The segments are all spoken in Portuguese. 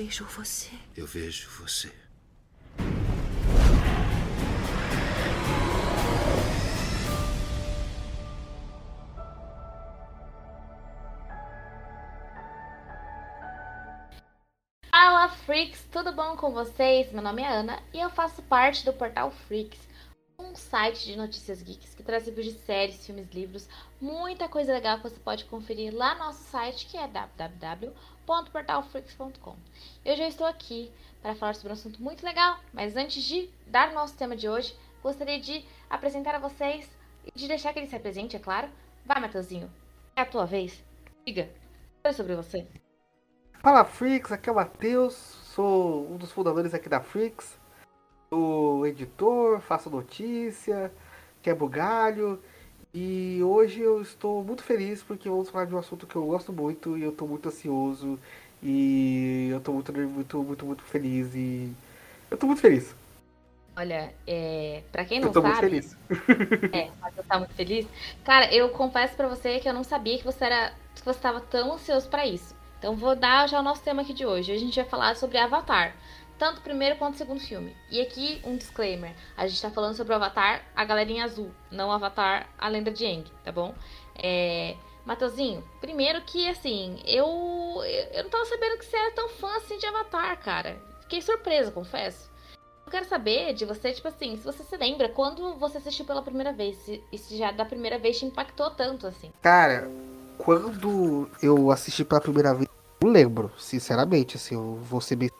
vejo você. Eu vejo você. Fala Freaks, tudo bom com vocês? Meu nome é Ana e eu faço parte do portal Freaks, um site de notícias geeks que traz reviews de séries, filmes, livros, muita coisa legal que você pode conferir lá no nosso site que é www.portalfreaks.com. Eu já estou aqui para falar sobre um assunto muito legal, mas antes de dar o nosso tema de hoje, gostaria de apresentar a vocês e de deixar que ele se apresente, é claro. Vai, Matheusinho, é a tua vez. Diga, fale sobre você. Fala Freaks, aqui é o Matheus, sou um dos fundadores aqui da Freaks, sou editor, faço notícia, quebro galho e hoje eu estou muito feliz porque vamos falar de um assunto que eu gosto muito e eu estou muito ansioso e eu estou muito, muito, muito, muito feliz e eu estou muito feliz. Olha, é, pra quem não eu tô sabe. muito feliz. É, mas eu tá muito feliz. Cara, eu confesso pra você que eu não sabia que você era. que você tava tão ansioso pra isso. Então vou dar já o nosso tema aqui de hoje. Hoje a gente vai falar sobre Avatar. Tanto o primeiro quanto o segundo filme. E aqui um disclaimer. A gente tá falando sobre o Avatar, a galerinha azul. Não o Avatar, a lenda de Aang, tá bom? É... Matheusinho, primeiro que assim, eu, eu não tava sabendo que você era tão fã assim de Avatar, cara. Fiquei surpresa, confesso. Eu quero saber de você, tipo assim, se você se lembra quando você assistiu pela primeira vez, se, se já da primeira vez te impactou tanto assim. Cara, quando eu assisti pela primeira vez, eu lembro, sinceramente, assim, eu vou ser bem.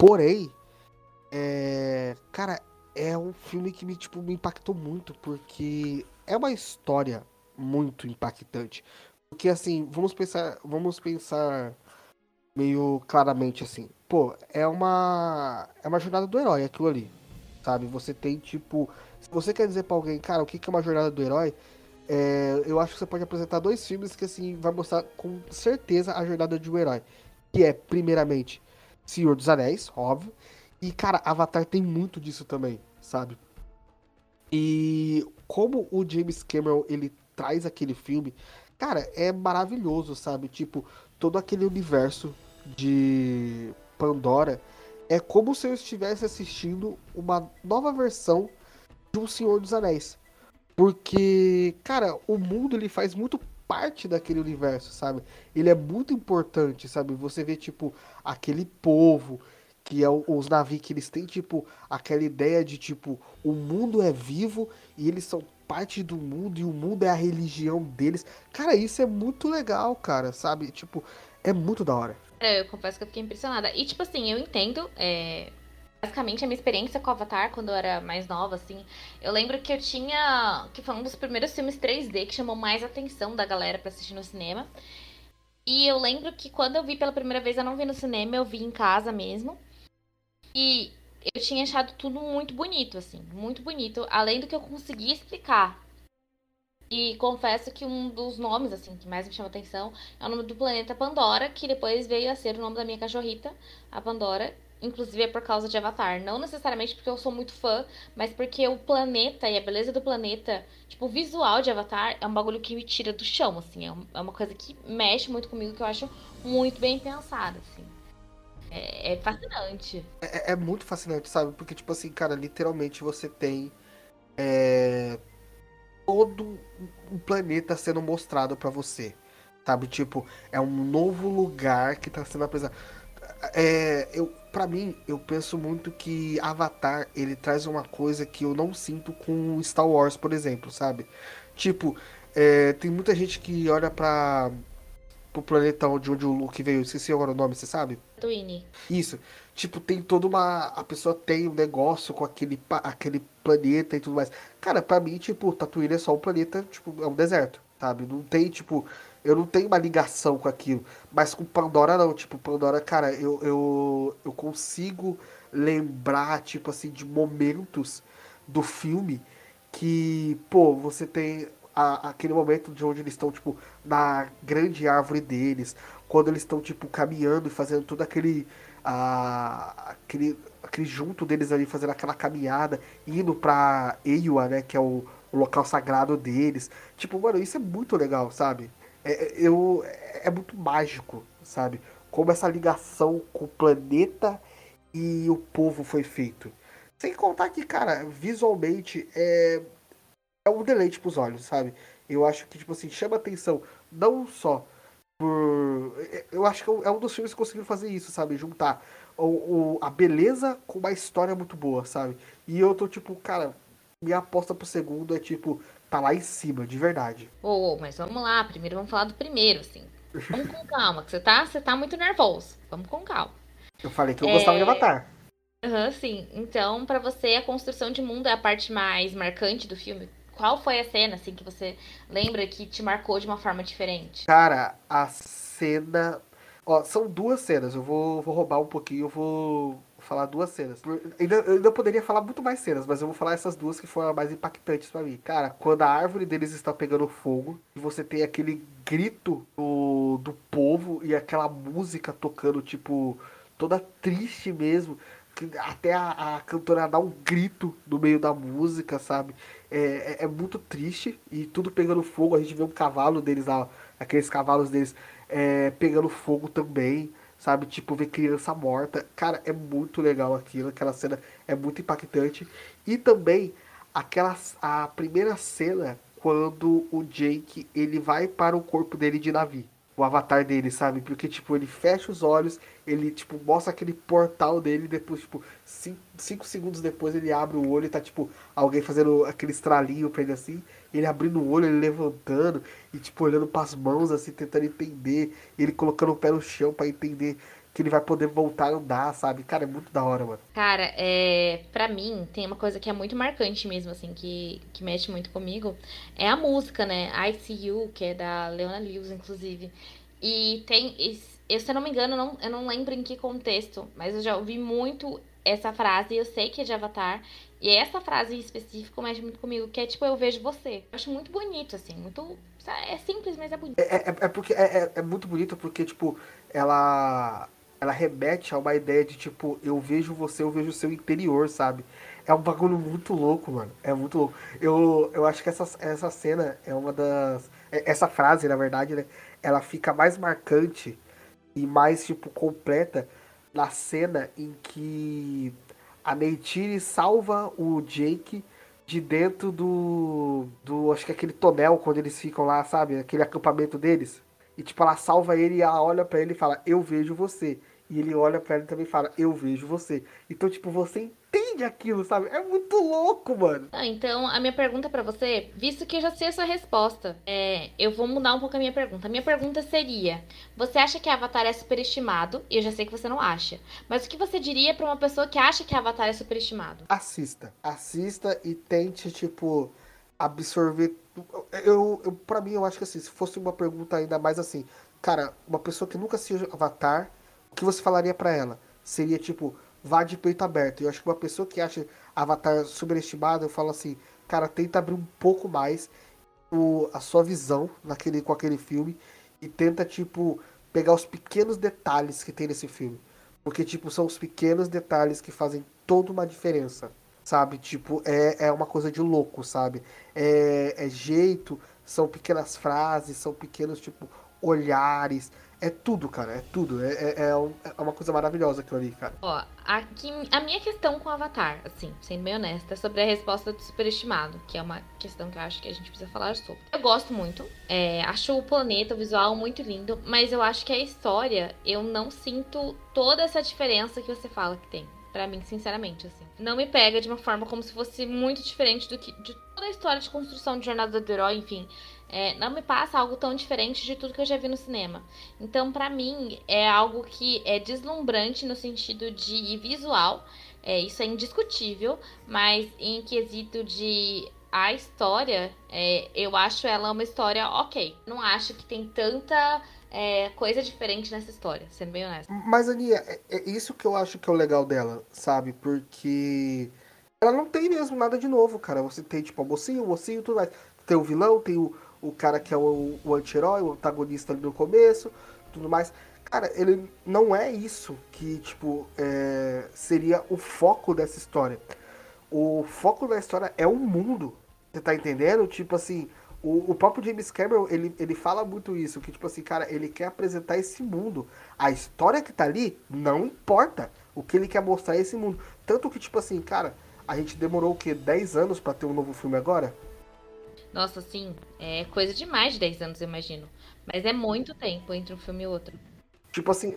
Porém, é. Cara, é um filme que me, tipo, me impactou muito, porque é uma história muito impactante. Porque assim, vamos pensar. Vamos pensar meio claramente assim. Pô, é uma. É uma jornada do herói aquilo ali. Sabe? Você tem, tipo. Se você quer dizer pra alguém, cara, o que é uma jornada do herói? É, eu acho que você pode apresentar dois filmes que assim vai mostrar com certeza a jornada de um herói. Que é, primeiramente, Senhor dos Anéis, óbvio. E, cara, Avatar tem muito disso também, sabe? E como o James Cameron ele traz aquele filme, cara, é maravilhoso, sabe? Tipo, todo aquele universo de Pandora é como se eu estivesse assistindo uma nova versão de Um Senhor dos Anéis. Porque, cara, o mundo ele faz muito parte daquele universo, sabe? Ele é muito importante, sabe? Você vê, tipo, aquele povo, que é os navios que eles têm, tipo, aquela ideia de, tipo, o mundo é vivo e eles são parte do mundo e o mundo é a religião deles. Cara, isso é muito legal, cara, sabe? Tipo, é muito da hora. É, eu confesso que eu fiquei impressionada. E, tipo assim, eu entendo. é, Basicamente, a minha experiência com Avatar, quando eu era mais nova, assim. Eu lembro que eu tinha. Que foi um dos primeiros filmes 3D que chamou mais atenção da galera pra assistir no cinema. E eu lembro que quando eu vi pela primeira vez, eu não vi no cinema, eu vi em casa mesmo. E eu tinha achado tudo muito bonito, assim. Muito bonito. Além do que eu conseguia explicar. E confesso que um dos nomes, assim, que mais me chama atenção é o nome do planeta Pandora, que depois veio a ser o nome da minha cachorrita, a Pandora. Inclusive é por causa de Avatar. Não necessariamente porque eu sou muito fã, mas porque o planeta e a beleza do planeta, tipo, o visual de Avatar é um bagulho que me tira do chão, assim. É é uma coisa que mexe muito comigo, que eu acho muito bem pensada, assim. É, é fascinante. É, é muito fascinante, sabe? Porque, tipo assim, cara, literalmente você tem é, todo um planeta sendo mostrado pra você. Sabe? Tipo, é um novo lugar que tá sendo apresentado. É, eu, pra mim, eu penso muito que Avatar, ele traz uma coisa que eu não sinto com Star Wars, por exemplo, sabe? Tipo, é, tem muita gente que olha pra, pro planeta de onde o Luke veio, esqueci agora o nome, você sabe? Twine. Isso. Tipo, tem toda uma. A pessoa tem um negócio com aquele, aquele planeta e tudo mais. Cara, pra mim, tipo, Tatooine é só um planeta, tipo, é um deserto, sabe? Não tem, tipo. Eu não tenho uma ligação com aquilo. Mas com Pandora, não. Tipo, Pandora, cara, eu, eu, eu consigo lembrar, tipo assim, de momentos do filme que, pô, você tem a- aquele momento de onde eles estão, tipo, na grande árvore deles, quando eles estão, tipo, caminhando e fazendo todo aquele, a, aquele, aquele junto deles ali, fazendo aquela caminhada, indo pra Eiwa, né, que é o, o local sagrado deles. Tipo, mano, isso é muito legal, sabe? É, é- eu, é, é muito mágico, sabe? como essa ligação com o planeta e o povo foi feito. Sem contar que, cara, visualmente é, é um deleite pros olhos, sabe? Eu acho que, tipo assim, chama atenção não só por. Eu acho que é um dos filmes que conseguiram fazer isso, sabe? Juntar o, o, a beleza com uma história muito boa, sabe? E eu tô tipo, cara, minha aposta pro segundo é tipo, tá lá em cima, de verdade. Ô, oh, mas vamos lá, primeiro vamos falar do primeiro, assim. Vamos com calma, que você tá, você tá muito nervoso. Vamos com calma. Eu falei que eu é... gostava de Avatar. Aham, uhum, sim. Então, para você, a construção de mundo é a parte mais marcante do filme? Qual foi a cena, assim, que você lembra que te marcou de uma forma diferente? Cara, a cena. Ó, são duas cenas. Eu vou, vou roubar um pouquinho, eu vou falar duas cenas. Ainda, eu ainda poderia falar muito mais cenas, mas eu vou falar essas duas que foram mais impactantes para mim. Cara, quando a árvore deles está pegando fogo e você tem aquele grito do, do povo e aquela música tocando, tipo, toda triste mesmo até a, a, cantora dá um grito no meio da música, sabe? É, é, é, muito triste e tudo pegando fogo. A gente vê um cavalo deles lá, aqueles cavalos deles é, pegando fogo também, sabe? Tipo, ver criança morta. Cara, é muito legal aquilo. Aquela cena é muito impactante. E também aquela a primeira cena quando o Jake ele vai para o corpo dele de navio o avatar dele, sabe? Porque, tipo, ele fecha os olhos, ele, tipo, mostra aquele portal dele, depois, tipo, cinco, cinco segundos depois ele abre o olho e tá, tipo, alguém fazendo aquele estralinho pra ele assim, ele abrindo o olho, ele levantando e, tipo, olhando pras mãos, assim, tentando entender, ele colocando o pé no chão para entender que ele vai poder voltar a andar, sabe? Cara, é muito da hora, mano. Cara, é. Pra mim, tem uma coisa que é muito marcante mesmo, assim, que, que mexe muito comigo. É a música, né? I See You, que é da Leona Lewis, inclusive. E tem. Eu, se eu não me engano, eu não, eu não lembro em que contexto, mas eu já ouvi muito essa frase, eu sei que é de Avatar. E essa frase em específico mexe muito comigo, que é tipo, eu vejo você. Eu acho muito bonito, assim, muito. É simples, mas é bonito. É, é, é porque é, é, é muito bonito porque, tipo, ela ela remete a uma ideia de tipo, eu vejo você, eu vejo o seu interior, sabe? É um bagulho muito louco, mano. É muito louco. Eu, eu acho que essa, essa cena é uma das. É, essa frase, na verdade, né? Ela fica mais marcante e mais, tipo, completa na cena em que a Neytiri salva o Jake de dentro do. do. acho que é aquele tonel quando eles ficam lá, sabe? Aquele acampamento deles. E tipo, ela salva ele e ela olha para ele e fala, eu vejo você. E ele olha pra ela e também fala, eu vejo você. Então, tipo, você entende aquilo, sabe? É muito louco, mano. Ah, então, a minha pergunta para você, visto que eu já sei a sua resposta, é, eu vou mudar um pouco a minha pergunta. A minha pergunta seria: você acha que Avatar é superestimado? E eu já sei que você não acha. Mas o que você diria para uma pessoa que acha que Avatar é superestimado? Assista. Assista e tente, tipo, absorver. Eu, eu, pra mim, eu acho que assim, se fosse uma pergunta ainda mais assim, cara, uma pessoa que nunca assistiu Avatar o que você falaria para ela? Seria tipo, vá de peito aberto. Eu acho que uma pessoa que acha Avatar superestimado, eu falo assim, cara, tenta abrir um pouco mais o, a sua visão naquele, com aquele filme e tenta, tipo, pegar os pequenos detalhes que tem nesse filme. Porque, tipo, são os pequenos detalhes que fazem toda uma diferença, sabe? Tipo, é, é uma coisa de louco, sabe? É, é jeito, são pequenas frases, são pequenos, tipo, olhares, é tudo, cara, é tudo. É, é, é, é uma coisa maravilhosa aquilo ali, cara. Ó, aqui, a minha questão com o Avatar, assim, sendo bem honesta, é sobre a resposta do superestimado, que é uma questão que eu acho que a gente precisa falar sobre. Eu gosto muito, é, acho o planeta, o visual muito lindo, mas eu acho que a história, eu não sinto toda essa diferença que você fala que tem. Para mim, sinceramente, assim. Não me pega de uma forma como se fosse muito diferente do que de toda a história de construção de jornada do herói, enfim é, não me passa algo tão diferente de tudo que eu já vi no cinema. Então, para mim, é algo que é deslumbrante no sentido de visual, é, isso é indiscutível, mas em quesito de a história, é, eu acho ela uma história ok. Não acho que tem tanta é, coisa diferente nessa história, sendo bem honesto. Mas, Aninha, é, é isso que eu acho que é o legal dela, sabe? Porque ela não tem mesmo nada de novo, cara. Você tem, tipo, a mocinha, o mocinho, tudo mais. Tem o vilão, tem o, o cara que é o, o anti-herói, o antagonista ali no começo, tudo mais. Cara, ele não é isso que, tipo, é, seria o foco dessa história. O foco da história é o mundo. Você tá entendendo? Tipo assim, o, o próprio James Cameron, ele, ele fala muito isso, que tipo assim, cara, ele quer apresentar esse mundo. A história que tá ali não importa. O que ele quer mostrar é esse mundo. Tanto que, tipo assim, cara, a gente demorou o quê? 10 anos para ter um novo filme agora? Nossa, sim, é coisa de mais de 10 anos, eu imagino. Mas é muito tempo entre um filme e outro. Tipo assim,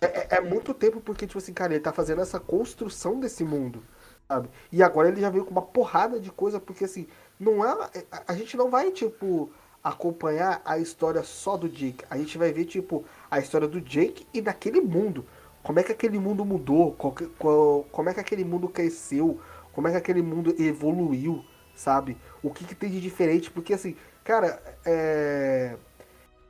é, é, é muito tempo porque, tipo assim, cara, ele tá fazendo essa construção desse mundo, sabe? E agora ele já veio com uma porrada de coisa, porque assim, não é. A gente não vai, tipo, acompanhar a história só do Jake. A gente vai ver, tipo, a história do Jake e daquele mundo. Como é que aquele mundo mudou? Qual, qual, como é que aquele mundo cresceu? Como é que aquele mundo evoluiu, sabe? O que, que tem de diferente? Porque, assim, cara, é.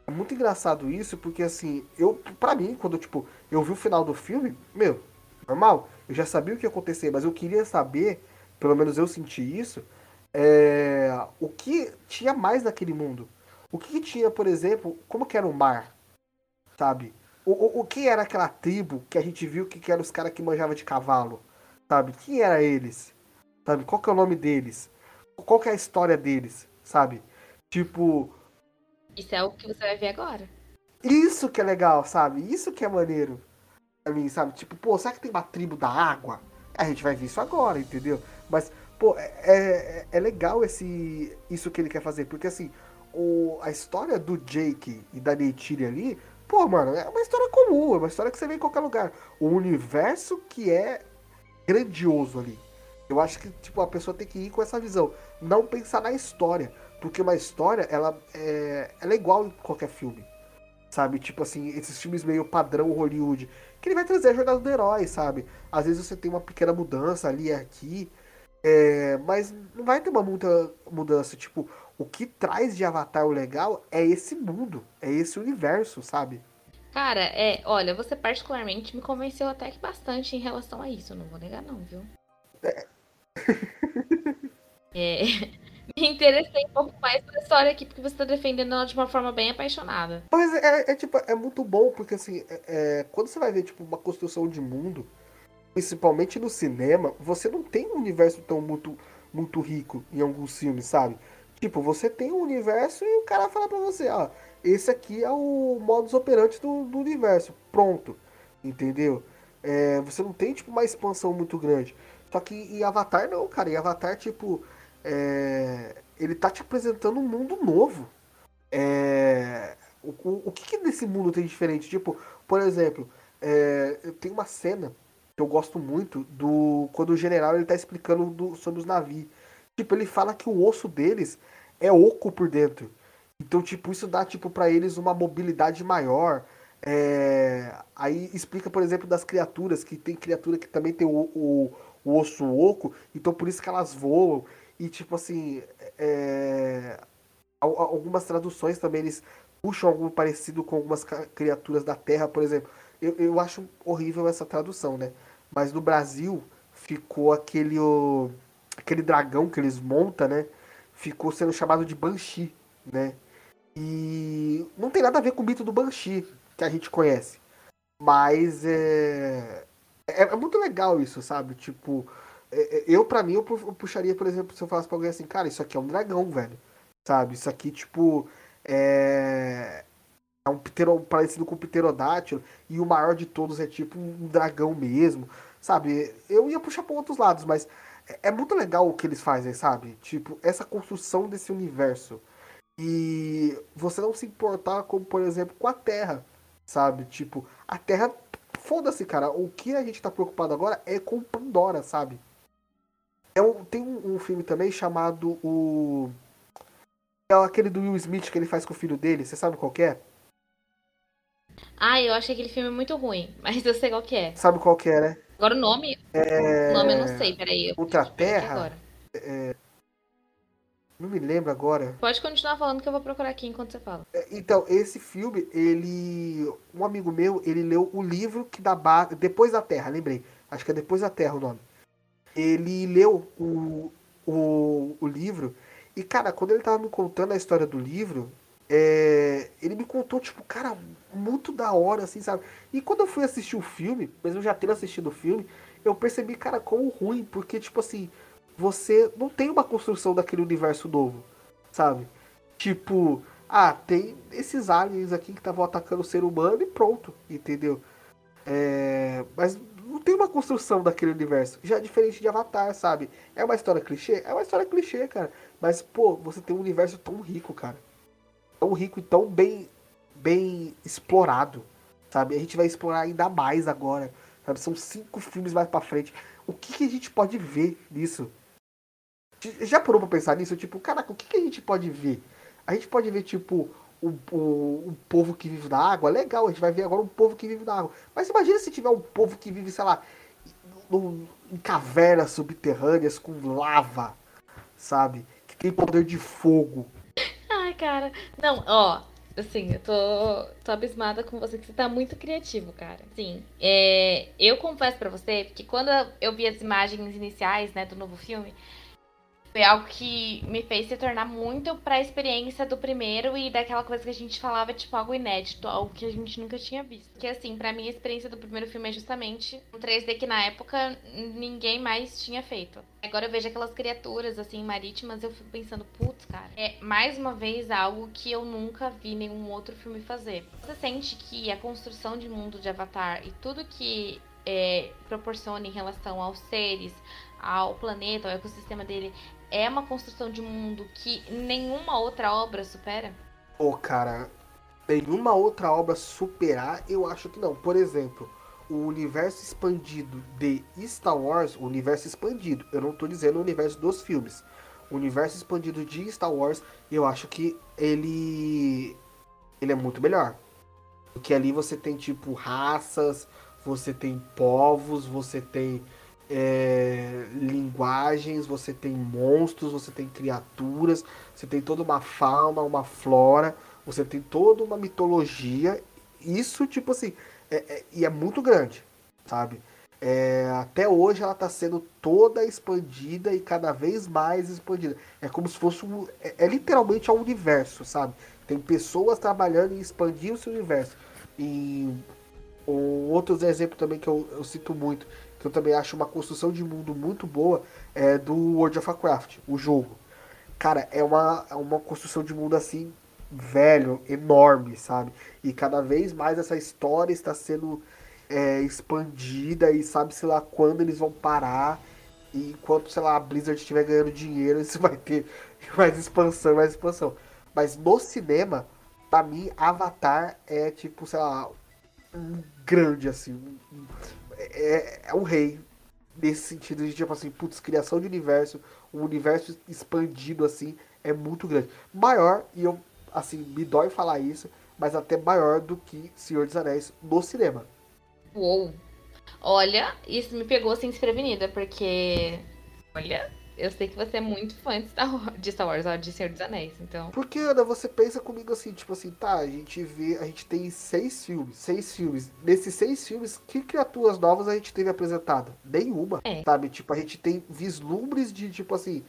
É muito engraçado isso, porque assim, eu, para mim, quando tipo, eu vi o final do filme, meu, normal, eu já sabia o que ia acontecer, mas eu queria saber, pelo menos eu senti isso, é, o que tinha mais naquele mundo. O que, que tinha, por exemplo, como que era o mar, sabe? O, o, o que era aquela tribo que a gente viu que, que eram os caras que manjavam de cavalo, sabe? Quem era eles? Sabe? Qual que é o nome deles? Qual que é a história deles, sabe? Tipo, isso é o que você vai ver agora. Isso que é legal, sabe? Isso que é maneiro pra mim, sabe? Tipo, pô, será que tem uma tribo da água? A gente vai ver isso agora, entendeu? Mas, pô, é, é, é legal esse isso que ele quer fazer, porque assim, o, a história do Jake e da Neytiri ali, pô, mano, é uma história comum, é uma história que você vê em qualquer lugar. O universo que é grandioso ali. Eu acho que, tipo, a pessoa tem que ir com essa visão. Não pensar na história. Porque uma história, ela é, ela é igual em qualquer filme. Sabe? Tipo assim, esses filmes meio padrão Hollywood. Que ele vai trazer a jornada do herói, sabe? Às vezes você tem uma pequena mudança ali e aqui. É, mas não vai ter uma muita mudança. Tipo, o que traz de Avatar o legal é esse mundo. É esse universo, sabe? Cara, é, olha, você particularmente me convenceu até que bastante em relação a isso, não vou negar não, viu? É. é me interessei um pouco mais pela história aqui, porque você está defendendo ela de uma forma bem apaixonada. Mas é, é tipo, é muito bom, porque assim, é, é, quando você vai ver, tipo, uma construção de mundo, principalmente no cinema, você não tem um universo tão muito, muito rico em alguns filmes, sabe? Tipo, você tem um universo e o cara fala pra você, ó, esse aqui é o modus operandi do, do universo. Pronto. Entendeu? É, você não tem, tipo, uma expansão muito grande. Só que em Avatar não, cara. Em Avatar, tipo, é, ele tá te apresentando um mundo novo. É, o, o, o que, que nesse mundo tem diferente? Tipo, por exemplo, é, tem uma cena que eu gosto muito do quando o general ele tá explicando do, sobre os navios. Tipo, ele fala que o osso deles é oco por dentro. Então, tipo, isso dá tipo para eles uma mobilidade maior. É... Aí explica, por exemplo, das criaturas, que tem criatura que também tem o, o, o osso oco, então por isso que elas voam. E tipo assim, é... algumas traduções também eles puxam algo parecido com algumas criaturas da Terra, por exemplo. Eu, eu acho horrível essa tradução, né? Mas no Brasil ficou aquele, o, aquele dragão que eles montam, né? Ficou sendo chamado de Banshee, né? E não tem nada a ver com o mito do Banshee que a gente conhece. Mas é, é, é muito legal isso, sabe? Tipo, é, é, eu, para mim, eu puxaria, por exemplo, se eu falasse pra alguém assim, cara, isso aqui é um dragão, velho. Sabe? Isso aqui, tipo, é. É um ptero, parecido com o pterodátilo. E o maior de todos é tipo um dragão mesmo. Sabe? Eu ia puxar pra outros lados, mas é, é muito legal o que eles fazem, sabe? Tipo, essa construção desse universo. E você não se importar, como por exemplo, com a Terra, sabe? Tipo, a Terra. Foda-se, cara. O que a gente tá preocupado agora é com Pandora, sabe? É um, tem um, um, filme também chamado o. É aquele do Will Smith que ele faz com o filho dele, você sabe qual é? Ah, eu achei aquele filme muito ruim, mas eu sei qual que é. Sabe qual que é, né? Agora o nome. É... O nome eu não sei, peraí. Ultra Terra? É... Não me lembro agora. Pode continuar falando que eu vou procurar aqui enquanto você fala. É, então, esse filme, ele. Um amigo meu, ele leu o livro que dá base. Depois da Terra, lembrei. Acho que é Depois da Terra o nome ele leu o, o, o livro. E, cara, quando ele tava me contando a história do livro, é, ele me contou, tipo, cara, muito da hora, assim, sabe? E quando eu fui assistir o filme, mesmo já tendo assistido o filme, eu percebi, cara, como ruim, porque, tipo assim, você não tem uma construção daquele universo novo, sabe? Tipo, ah, tem esses aliens aqui que estavam atacando o ser humano e pronto, entendeu? É, mas não tem uma construção daquele universo. Já é diferente de Avatar, sabe? É uma história clichê? É uma história clichê, cara. Mas, pô, você tem um universo tão rico, cara. Tão rico e tão bem, bem explorado, sabe? A gente vai explorar ainda mais agora, sabe? São cinco filmes mais pra frente. O que, que a gente pode ver nisso? Já parou pra pensar nisso? Tipo, caraca, o que, que a gente pode ver? A gente pode ver, tipo, o, o, o, povo que vive na água, legal, a gente vai ver agora um povo que vive na água. Mas imagina se tiver um povo que vive, sei lá, no, em cavernas subterrâneas com lava, sabe? Que tem poder de fogo. Ai, cara. Não, ó, assim, eu tô, tô abismada com você, que você tá muito criativo, cara. Sim, é, eu confesso para você que quando eu vi as imagens iniciais, né, do novo filme, foi algo que me fez se tornar muito pra experiência do primeiro e daquela coisa que a gente falava, tipo, algo inédito, algo que a gente nunca tinha visto. Que assim, pra mim a experiência do primeiro filme é justamente um 3D que na época ninguém mais tinha feito. Agora eu vejo aquelas criaturas, assim, marítimas, eu fico pensando, putz, cara, é mais uma vez algo que eu nunca vi nenhum outro filme fazer. Você sente que a construção de mundo de Avatar e tudo que é, proporciona em relação aos seres, ao planeta, ao ecossistema dele, é uma construção de mundo que nenhuma outra obra supera? Pô, oh, cara, nenhuma outra obra superar, eu acho que não. Por exemplo, o universo expandido de Star Wars, o universo expandido, eu não tô dizendo o universo dos filmes. O universo expandido de Star Wars, eu acho que ele ele é muito melhor. Porque ali você tem tipo raças, você tem povos, você tem é, linguagens, você tem monstros, você tem criaturas, você tem toda uma fauna, uma flora, você tem toda uma mitologia. Isso, tipo assim, é, é, e é muito grande, sabe? É, até hoje ela está sendo toda expandida e cada vez mais expandida. É como se fosse um, é, é literalmente um universo, sabe? Tem pessoas trabalhando em expandir esse universo. E outros exemplos também que eu, eu cito muito, que eu também acho uma construção de mundo muito boa, é do World of Warcraft, o jogo. Cara, é uma, é uma construção de mundo assim, velho, enorme, sabe? E cada vez mais essa história está sendo é, expandida e sabe-se lá quando eles vão parar. E enquanto, sei lá, a Blizzard estiver ganhando dinheiro, isso vai ter mais expansão, mais expansão. Mas no cinema, pra mim, Avatar é tipo, sei lá, um grande, assim. Um, é, é um rei. Nesse sentido de, tipo assim, putz, criação de universo, um universo expandido assim, é muito grande. Maior, e eu, assim, me dói falar isso, mas até maior do que Senhor dos Anéis no cinema. Uou! Olha, isso me pegou assim desprevenida, porque. Olha, eu sei que você é muito fã de Star Wars, de, Star Wars, ó, de Senhor dos Anéis, então. Porque, Ana, você pensa comigo assim, tipo assim, tá, a gente vê, a gente tem seis filmes, seis filmes. Nesses seis filmes, que criaturas novas a gente teve apresentado? Nenhuma, é. sabe? Tipo, a gente tem vislumbres de, tipo assim,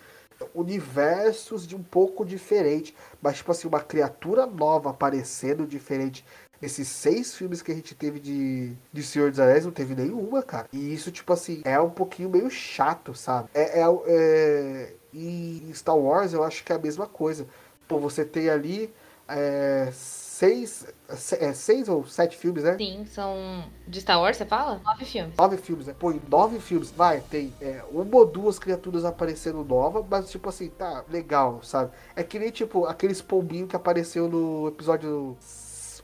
universos de um pouco diferente, mas tipo assim, uma criatura nova aparecendo diferente esses seis filmes que a gente teve de, de Senhor dos Anéis, não teve nenhuma, cara. E isso, tipo assim, é um pouquinho meio chato, sabe? É, é, é... E Star Wars eu acho que é a mesma coisa. Pô, você tem ali é, seis, é, seis ou sete filmes, né? Sim, são. De Star Wars, você fala? Nove filmes. Nove filmes, né? Pô, em nove filmes, vai, tem é, uma ou duas criaturas aparecendo nova, mas tipo assim, tá legal, sabe? É que nem tipo aqueles pombinhos que apareceu no episódio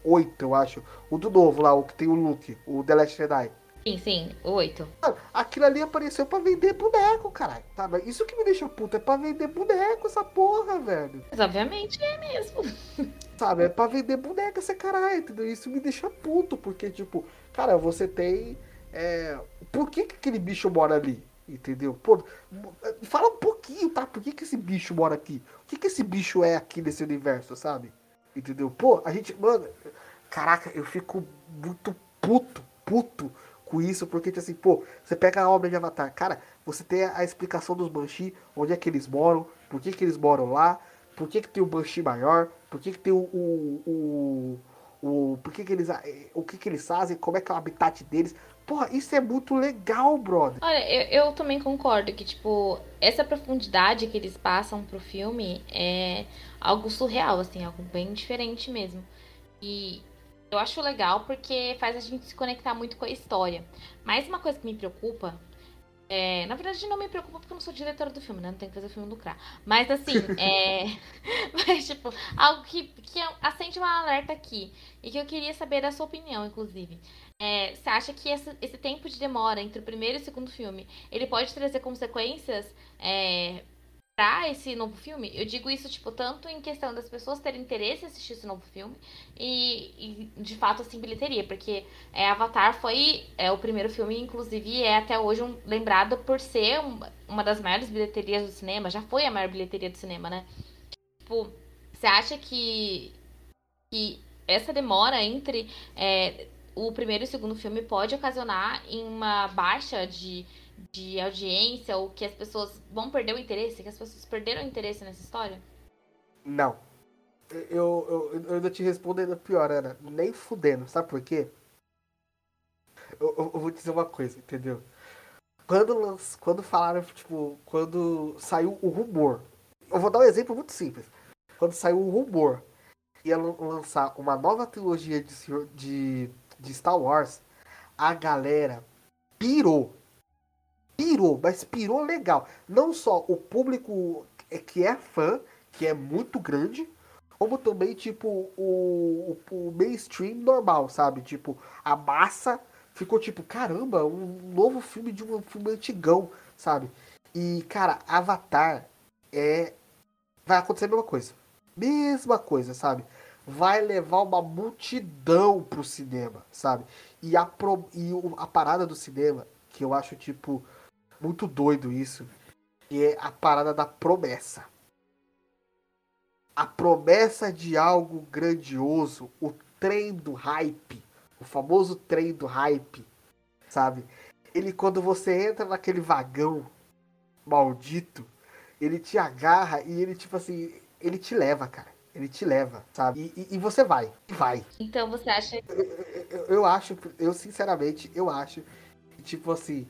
8, eu acho. O do novo lá, o que tem o Luke, o The Last Jedi. Sim, sim, o 8. Aquilo ali apareceu pra vender boneco, caralho. Sabe? Isso que me deixa puto, é pra vender boneco essa porra, velho. Mas obviamente é mesmo. Sabe, é pra vender boneco essa caralho, entendeu? Isso me deixa puto, porque, tipo, cara, você tem. É... Por que, que aquele bicho mora ali? Entendeu? Pô, fala um pouquinho, tá? Por que, que esse bicho mora aqui? O que, que esse bicho é aqui nesse universo, sabe? Entendeu? Pô, a gente, mano, caraca, eu fico muito puto, puto com isso, porque tipo assim, pô, você pega a obra de Avatar, cara, você tem a explicação dos Banshee, onde é que eles moram, por que que eles moram lá, por que que tem o Banshee maior, por que que tem o, o, o, o por que que eles, o que que eles fazem, como é que é o habitat deles, Porra, isso é muito legal, brother. Olha, eu, eu, também concordo que, tipo, essa profundidade que eles passam pro filme é algo surreal, assim, algo bem diferente mesmo. E eu acho legal porque faz a gente se conectar muito com a história. Mas uma coisa que me preocupa é, na verdade, não me preocupa porque eu não sou diretora do filme, né? Não tem que fazer o filme lucrar. Mas, assim, é. Mas, tipo, algo que, que acende uma alerta aqui. E que eu queria saber da sua opinião, inclusive. É, você acha que esse, esse tempo de demora entre o primeiro e o segundo filme ele pode trazer consequências é, para esse novo filme, eu digo isso, tipo, tanto em questão das pessoas terem interesse em assistir esse novo filme e, e de fato, assim, bilheteria, porque é, Avatar foi é, o primeiro filme, inclusive, é até hoje um, lembrado por ser um, uma das maiores bilheterias do cinema, já foi a maior bilheteria do cinema, né? Tipo, você acha que, que essa demora entre é, o primeiro e o segundo filme pode ocasionar em uma baixa de de audiência ou que as pessoas vão perder o interesse? Que as pessoas perderam o interesse nessa história? Não. Eu, eu, eu ainda te respondo ainda pior, Ana. Nem fudendo. Sabe por quê? Eu, eu, eu vou dizer uma coisa, entendeu? Quando, quando falaram, tipo, quando saiu o rumor. Eu vou dar um exemplo muito simples. Quando saiu o rumor ia lançar uma nova trilogia de, de, de Star Wars, a galera pirou pirou, mas pirou legal. Não só o público que é fã, que é muito grande, como também, tipo, o, o, o mainstream normal, sabe? Tipo, a massa ficou tipo, caramba, um novo filme de um filme antigão, sabe? E, cara, Avatar é. Vai acontecer a mesma coisa. Mesma coisa, sabe? Vai levar uma multidão pro cinema, sabe? E a, pro... e a parada do cinema, que eu acho, tipo, muito doido isso. E é a parada da promessa. A promessa de algo grandioso, o trem do hype, o famoso trem do hype, sabe? Ele quando você entra naquele vagão maldito, ele te agarra e ele tipo assim, ele te leva, cara. Ele te leva, sabe? E, e, e você vai, vai. Então você acha? Eu, eu, eu acho, eu sinceramente, eu acho que tipo assim,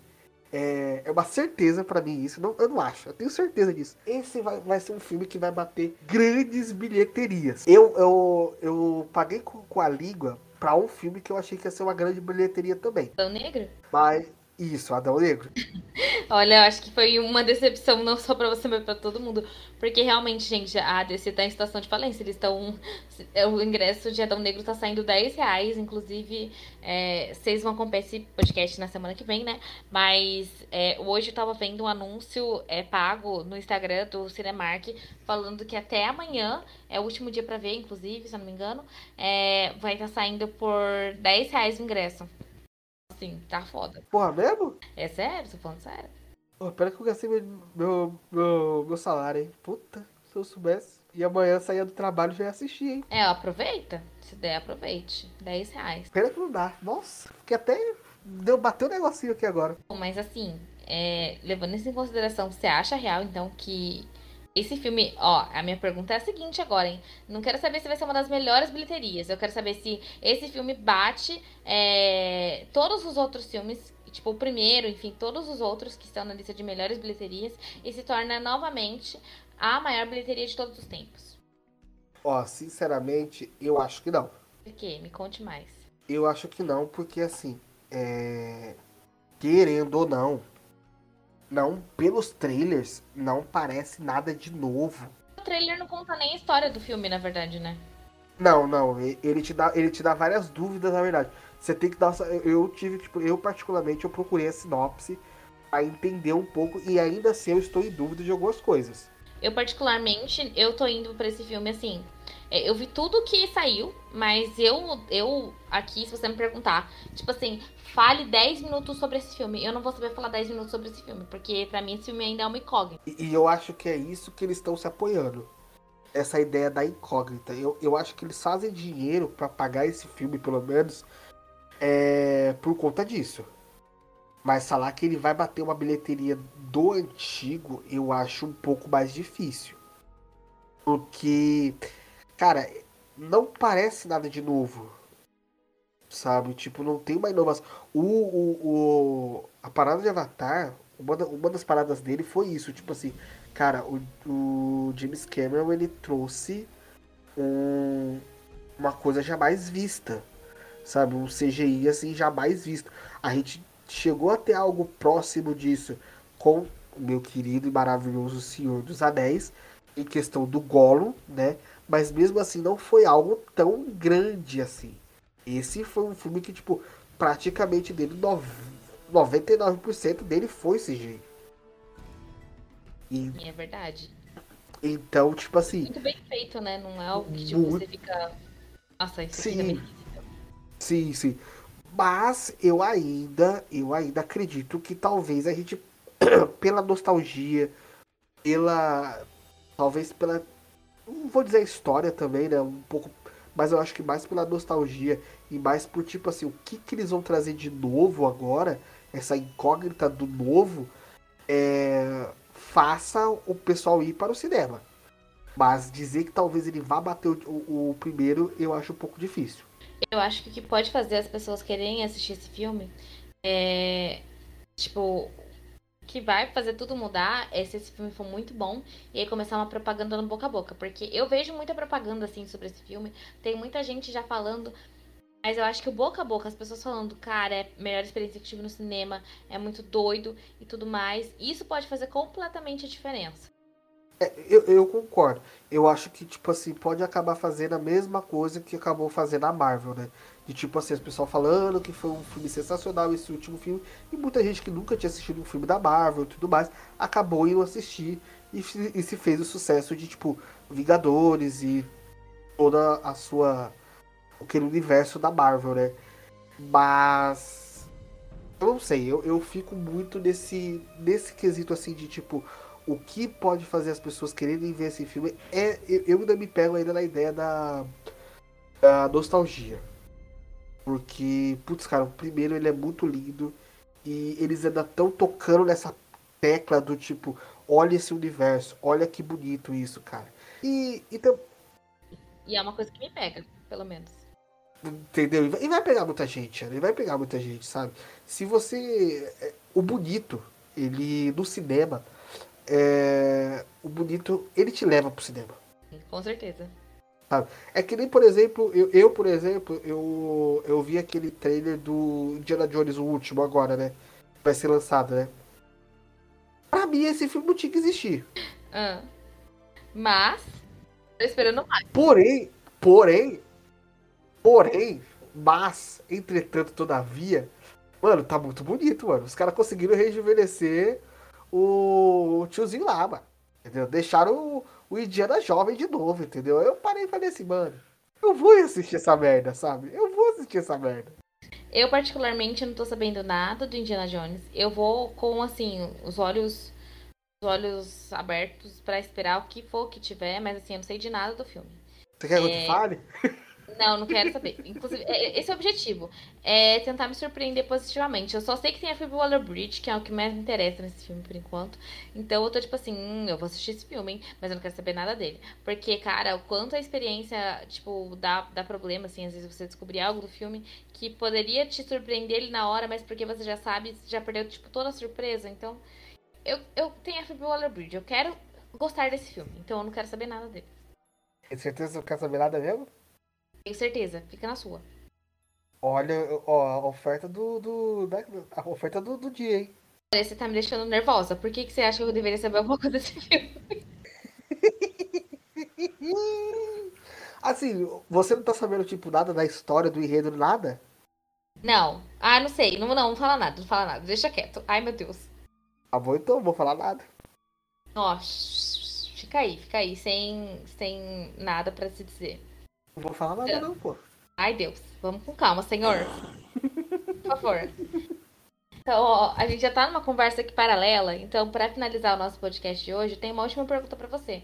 é, é uma certeza para mim isso. Não, eu não acho, eu tenho certeza disso. Esse vai, vai ser um filme que vai bater grandes bilheterias. Eu, eu, eu paguei com, com a língua para um filme que eu achei que ia ser uma grande bilheteria também. Adão Negro? Mas. Isso, Adão Negro. Olha, acho que foi uma decepção não só para você, mas para todo mundo. Porque realmente, gente, a DC tá em situação de falência. Eles estão. É, o ingresso de Adão Negro tá saindo 10 reais. Inclusive, é, vocês vão acompanhar esse podcast na semana que vem, né? Mas é, hoje eu tava vendo um anúncio é, pago no Instagram do Cinemark falando que até amanhã, é o último dia para ver, inclusive, se eu não me engano, é, vai estar tá saindo por 10 reais o ingresso. Assim, tá foda. Porra, mesmo? É sério, tô falando sério. Pô, pera que eu gastei meu, meu, meu, meu salário, hein? Puta, se eu soubesse. E amanhã saía do trabalho já ia assistir, hein? É, aproveita. Se der, aproveite. 10 reais. Pena que não dá. Nossa, fiquei até. Deu, bateu um negocinho aqui agora. Mas assim, é, levando isso em consideração, você acha real, então, que esse filme, ó, a minha pergunta é a seguinte agora, hein? Não quero saber se vai ser uma das melhores bilheterias. Eu quero saber se esse filme bate é, todos os outros filmes, tipo o primeiro, enfim, todos os outros que estão na lista de melhores bilheterias e se torna novamente a maior bilheteria de todos os tempos. Ó, sinceramente, eu acho que não. Por quê? Me conte mais. Eu acho que não, porque assim, é... querendo ou não, não, pelos trailers, não parece nada de novo. O trailer não conta nem a história do filme, na verdade, né? Não, não, ele te dá, ele te dá várias dúvidas, na verdade. Você tem que dar. Eu tive, tipo, eu particularmente, eu procurei a sinopse a entender um pouco e ainda assim eu estou em dúvida de algumas coisas. Eu particularmente, eu tô indo para esse filme assim, é, eu vi tudo que saiu, mas eu, eu aqui, se você me perguntar, tipo assim, fale 10 minutos sobre esse filme. Eu não vou saber falar 10 minutos sobre esse filme, porque para mim esse filme ainda é uma incógnita. E, e eu acho que é isso que eles estão se apoiando. Essa ideia da incógnita. Eu, eu acho que eles fazem dinheiro para pagar esse filme, pelo menos, é, por conta disso. Mas falar que ele vai bater uma bilheteria do antigo, eu acho um pouco mais difícil. Porque cara, não parece nada de novo. Sabe? Tipo, não tem uma inovação. O, o, o, a parada de Avatar, uma, da, uma das paradas dele foi isso. Tipo assim, cara, o, o James Cameron ele trouxe um, uma coisa jamais vista, sabe? Um CGI assim jamais visto. A gente chegou a ter algo próximo disso com o meu querido e maravilhoso Senhor dos Anéis, em questão do Gollum, né? Mas mesmo assim não foi algo tão grande assim. Esse foi um filme que, tipo, praticamente dele, 99% dele foi CGI. E, é verdade. Então, tipo assim. Muito bem feito, né? Não é algo que tipo, muito... você fica. Nossa, isso sim. Sim, sim. Mas eu ainda, eu ainda acredito que talvez a gente, pela nostalgia, pela. Talvez pela. Não vou dizer a história também, né? Um pouco. Mas eu acho que mais pela nostalgia e mais por tipo assim, o que, que eles vão trazer de novo agora, essa incógnita do novo, é, faça o pessoal ir para o cinema. Mas dizer que talvez ele vá bater o, o, o primeiro, eu acho um pouco difícil. Eu acho que o que pode fazer as pessoas quererem assistir esse filme é. Tipo, que vai fazer tudo mudar é se esse filme for muito bom e aí começar uma propaganda no boca a boca. Porque eu vejo muita propaganda assim sobre esse filme. Tem muita gente já falando. Mas eu acho que o boca a boca, as pessoas falando, cara, é a melhor experiência que tive no cinema, é muito doido e tudo mais. Isso pode fazer completamente a diferença. É, eu, eu, concordo. Eu acho que, tipo assim, pode acabar fazendo a mesma coisa que acabou fazendo a Marvel, né? De tipo assim, as pessoas falando que foi um filme sensacional esse último filme, e muita gente que nunca tinha assistido um filme da Marvel e tudo mais, acabou indo assistir e, e se fez o sucesso de, tipo, Vingadores e toda a sua. aquele universo da Marvel, né? Mas. Eu não sei, eu, eu fico muito nesse, nesse quesito assim de tipo o que pode fazer as pessoas quererem ver esse filme é. Eu ainda me pego ainda na ideia da, da nostalgia. Porque, putz, cara, o primeiro ele é muito lindo. E eles ainda estão tocando nessa tecla do tipo, olha esse universo, olha que bonito isso, cara. E, então. E é uma coisa que me pega, pelo menos. Entendeu? E vai pegar muita gente, e vai pegar muita gente, sabe? Se você. É, o bonito, ele no cinema é, o bonito, ele te leva pro cinema. Com certeza. Sabe? É que nem, por exemplo, eu, eu, por exemplo, eu, eu vi aquele trailer do Indiana Jones, o último agora, né? Vai ser lançado, né? Pra mim, esse filme não tinha que existir. Ah. Mas, tô esperando mais. Porém, porém, porém, mas, entretanto, todavia, mano, tá muito bonito, mano. Os caras conseguiram rejuvenescer o tiozinho lá, mano. Entendeu? Deixaram o, o Indiana jovem de novo, entendeu? Eu parei e falei assim, mano, eu vou assistir essa merda, sabe? Eu vou assistir essa merda. Eu, particularmente, não tô sabendo nada do Indiana Jones. Eu vou com, assim, os olhos os olhos abertos para esperar o que for que tiver, mas, assim, eu não sei de nada do filme. Você quer que eu te é, fale? Não, não quero saber. Inclusive, é, é, esse é o objetivo. É tentar me surpreender positivamente. Eu só sei que tem a Phoebe Waller-Bridge, que é o que mais me interessa nesse filme por enquanto. Então eu tô tipo assim, hum, eu vou assistir esse filme, hein? Mas eu não quero saber nada dele. Porque, cara, o quanto a experiência, tipo, dá, dá problema, assim, às vezes você descobrir algo do filme que poderia te surpreender ele na hora, mas porque você já sabe, já perdeu, tipo, toda a surpresa. Então, eu, eu tenho a Phoebe Waller-Bridge. Eu quero gostar desse filme. Então eu não quero saber nada dele. Tem certeza que não quer saber nada mesmo? Tenho certeza, fica na sua. Olha, ó, a oferta do. do a oferta do, do dia, hein? Você tá me deixando nervosa. Por que, que você acha que eu deveria saber alguma coisa desse filme? assim, você não tá sabendo, tipo, nada da história, do enredo, nada? Não. Ah, não sei. Não, não, não fala nada, não fala nada. Deixa quieto. Ai, meu Deus. Ah, bom, então, não vou falar nada. Ó, fica aí, fica aí, sem, sem nada para se dizer. Não vou falar nada, não, pô. Ai, Deus. Vamos com calma, senhor. Por favor. Então, ó, a gente já tá numa conversa aqui paralela. Então, para finalizar o nosso podcast de hoje, tem uma última pergunta para você.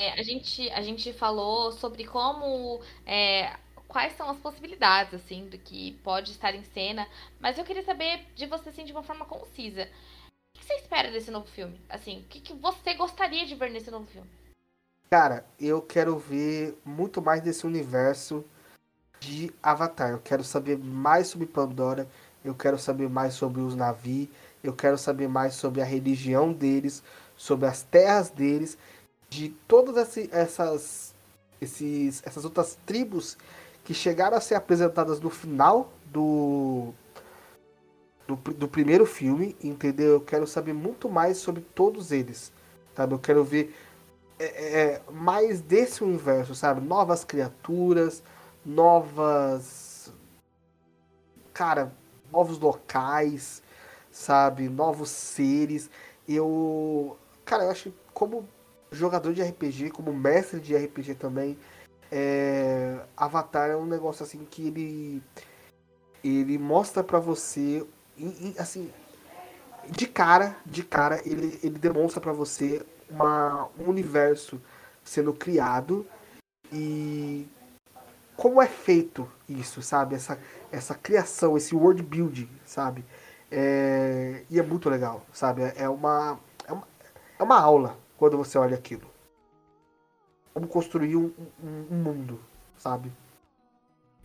É, a, gente, a gente falou sobre como. É, quais são as possibilidades, assim, do que pode estar em cena. Mas eu queria saber de você, assim, de uma forma concisa. O que você espera desse novo filme? Assim, o que, que você gostaria de ver nesse novo filme? Cara, eu quero ver muito mais desse universo de Avatar. Eu quero saber mais sobre Pandora. Eu quero saber mais sobre os navios. Eu quero saber mais sobre a religião deles. sobre as terras deles, de todas essas, esses, essas outras tribos que chegaram a ser apresentadas no final do, do, do, primeiro filme, entendeu? Eu quero saber muito mais sobre todos eles, sabe? Eu quero ver é, é, mais desse universo, sabe? Novas criaturas, novas. Cara, novos locais, sabe? Novos seres. Eu. Cara, eu acho que como jogador de RPG, como mestre de RPG também, é... Avatar é um negócio assim que ele. Ele mostra para você. Assim. De cara, de cara, ele, ele demonstra para você uma, um universo sendo criado e como é feito isso, sabe? Essa, essa criação, esse world building, sabe? É, e é muito legal, sabe? É uma, é uma, é uma aula quando você olha aquilo. Como construir um, um, um mundo, sabe?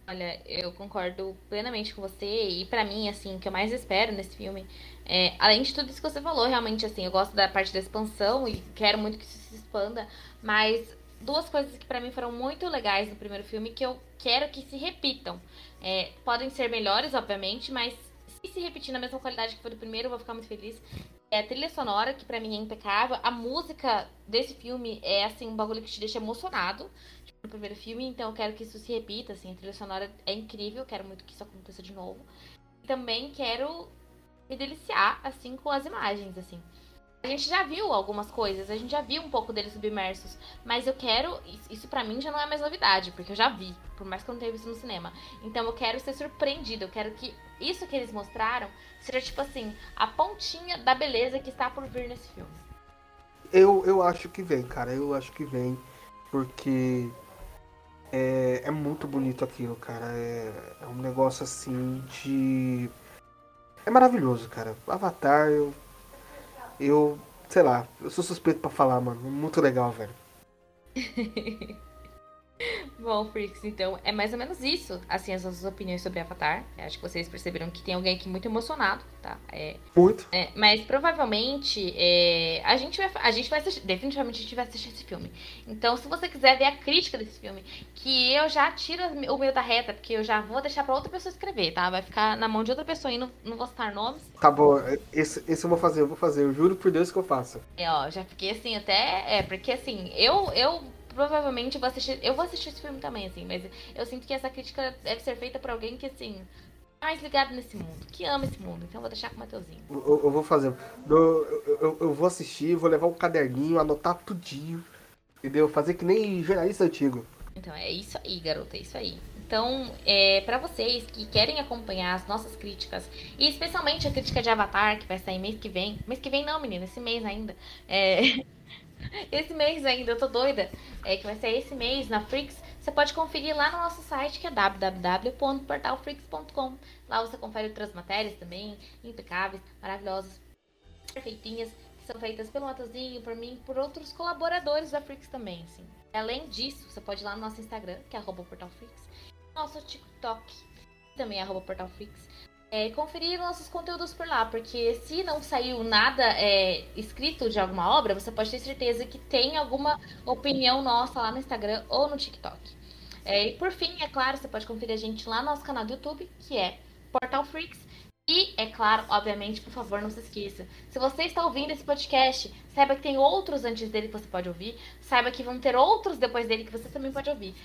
Olha, eu concordo plenamente com você e para mim, assim, o que eu mais espero nesse filme, é, além de tudo isso que você falou, realmente, assim, eu gosto da parte da expansão e quero muito que isso se expanda, mas duas coisas que para mim foram muito legais no primeiro filme que eu quero que se repitam. É, podem ser melhores, obviamente, mas se se repetir na mesma qualidade que foi do primeiro, eu vou ficar muito feliz. É a trilha sonora, que para mim é impecável. A música desse filme é, assim, um bagulho que te deixa emocionado no primeiro filme, então eu quero que isso se repita, assim, a trilha sonora é incrível, quero muito que isso aconteça de novo. E também quero me deliciar, assim, com as imagens, assim. A gente já viu algumas coisas, a gente já viu um pouco deles submersos, mas eu quero. Isso para mim já não é mais novidade, porque eu já vi, por mais que eu não tenha visto no cinema. Então eu quero ser surpreendida, eu quero que isso que eles mostraram seja tipo assim, a pontinha da beleza que está por vir nesse filme. Eu, eu acho que vem, cara, eu acho que vem, porque é, é muito bonito aquilo, cara. É, é um negócio assim de. É maravilhoso, cara. Avatar, eu. Eu. Sei lá, eu sou suspeito para falar, mano. Muito legal, velho. Bom, Freaks, então é mais ou menos isso, assim, as nossas opiniões sobre Avatar. Acho que vocês perceberam que tem alguém aqui muito emocionado, tá? É, muito. É, mas provavelmente é, a gente vai, a gente vai assistir, definitivamente a gente vai assistir esse filme. Então, se você quiser ver a crítica desse filme, que eu já tiro o meu da reta, porque eu já vou deixar pra outra pessoa escrever, tá? Vai ficar na mão de outra pessoa e não, não vou citar nomes. Tá bom, esse, esse eu vou fazer, eu vou fazer, eu juro por Deus que eu faço. É, ó, já fiquei assim até. É, porque assim, eu, eu provavelmente vou assistir. Eu vou assistir esse filme também, assim, mas eu sinto que essa crítica deve ser feita por alguém que, assim, mais ligado nesse mundo, que ama esse mundo. Então eu vou deixar com o Mateuzinho. Eu, eu vou fazer. Eu, eu, eu, vou assistir, vou levar um caderninho, anotar tudinho. Entendeu? Fazer que nem jornalista antigo. Então é isso aí, garota, é isso aí. Então, é, para vocês que querem acompanhar as nossas críticas, e especialmente a crítica de Avatar, que vai sair mês que vem. Mês que vem não, menina, esse mês ainda. É, esse mês ainda, eu tô doida. É que vai ser esse mês na Freaks. Você pode conferir lá no nosso site que é www.portalfreaks.com. Lá você confere outras matérias também, impecáveis, maravilhosas, perfeitinhas, que são feitas pelo Matozinho, por mim, por outros colaboradores da Freaks também, assim. Além disso, você pode ir lá no nosso Instagram, que é portalfreaks, nosso TikTok, também é portalfreaks é, conferir nossos conteúdos por lá, porque se não saiu nada é, escrito de alguma obra, você pode ter certeza que tem alguma opinião nossa lá no Instagram ou no TikTok. É, e por fim, é claro, você pode conferir a gente lá no nosso canal do YouTube, que é Portal Freaks. E, é claro, obviamente, por favor, não se esqueça. Se você está ouvindo esse podcast, saiba que tem outros antes dele que você pode ouvir. Saiba que vão ter outros depois dele que você também pode ouvir.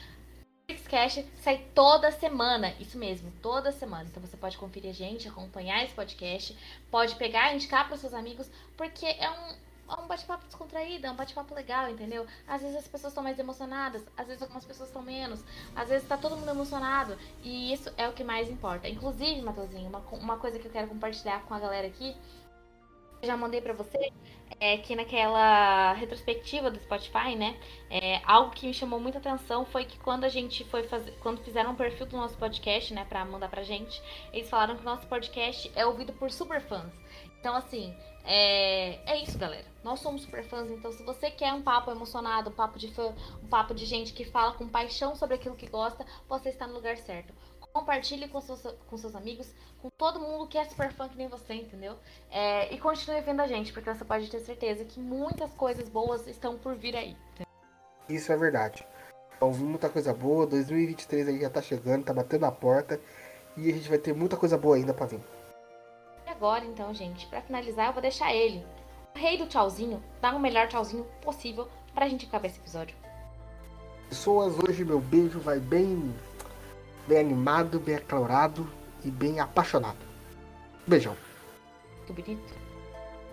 Flixcast sai toda semana, isso mesmo, toda semana. Então você pode conferir a gente, acompanhar esse podcast, pode pegar, indicar para seus amigos, porque é um, é um bate-papo descontraído, é um bate-papo legal, entendeu? Às vezes as pessoas estão mais emocionadas, às vezes algumas pessoas estão menos, às vezes está todo mundo emocionado, e isso é o que mais importa. Inclusive, Matheusinho, uma, uma coisa que eu quero compartilhar com a galera aqui, já mandei para você, é que naquela retrospectiva do Spotify, né? É, algo que me chamou muita atenção foi que quando a gente foi fazer, quando fizeram um perfil do nosso podcast, né, para mandar pra gente, eles falaram que o nosso podcast é ouvido por super fãs. Então, assim, é, é isso, galera. Nós somos super fãs, então se você quer um papo emocionado, um papo de fã, um papo de gente que fala com paixão sobre aquilo que gosta, você está no lugar certo. Compartilhe com seus, com seus amigos, com todo mundo que é super fã que nem você, entendeu? É, e continue vendo a gente, porque você pode ter certeza que muitas coisas boas estão por vir aí. Isso é verdade. Ouvi muita coisa boa, 2023 aí já tá chegando, tá batendo na porta. E a gente vai ter muita coisa boa ainda pra vir. E agora, então, gente, para finalizar, eu vou deixar ele, o rei do tchauzinho, dar o melhor tchauzinho possível pra gente acabar esse episódio. Pessoas, hoje meu beijo vai bem, bem animado, bem acalorado e bem apaixonado. Beijão. Que bonito.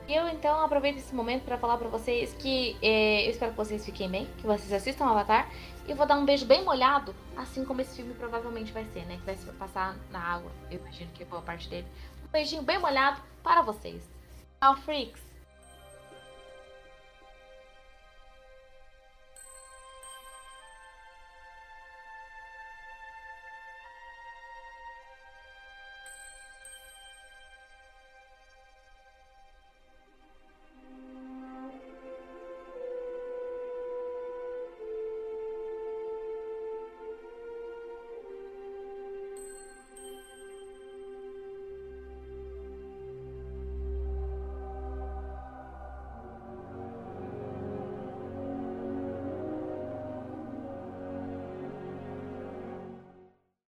Eu então aproveito esse momento para falar para vocês que eh, eu espero que vocês fiquem bem, que vocês assistam o Avatar. E vou dar um beijo bem molhado, assim como esse filme provavelmente vai ser, né? Que vai se passar na água. Eu imagino que é boa parte dele. Um beijinho bem molhado para vocês. Tchau, freaks!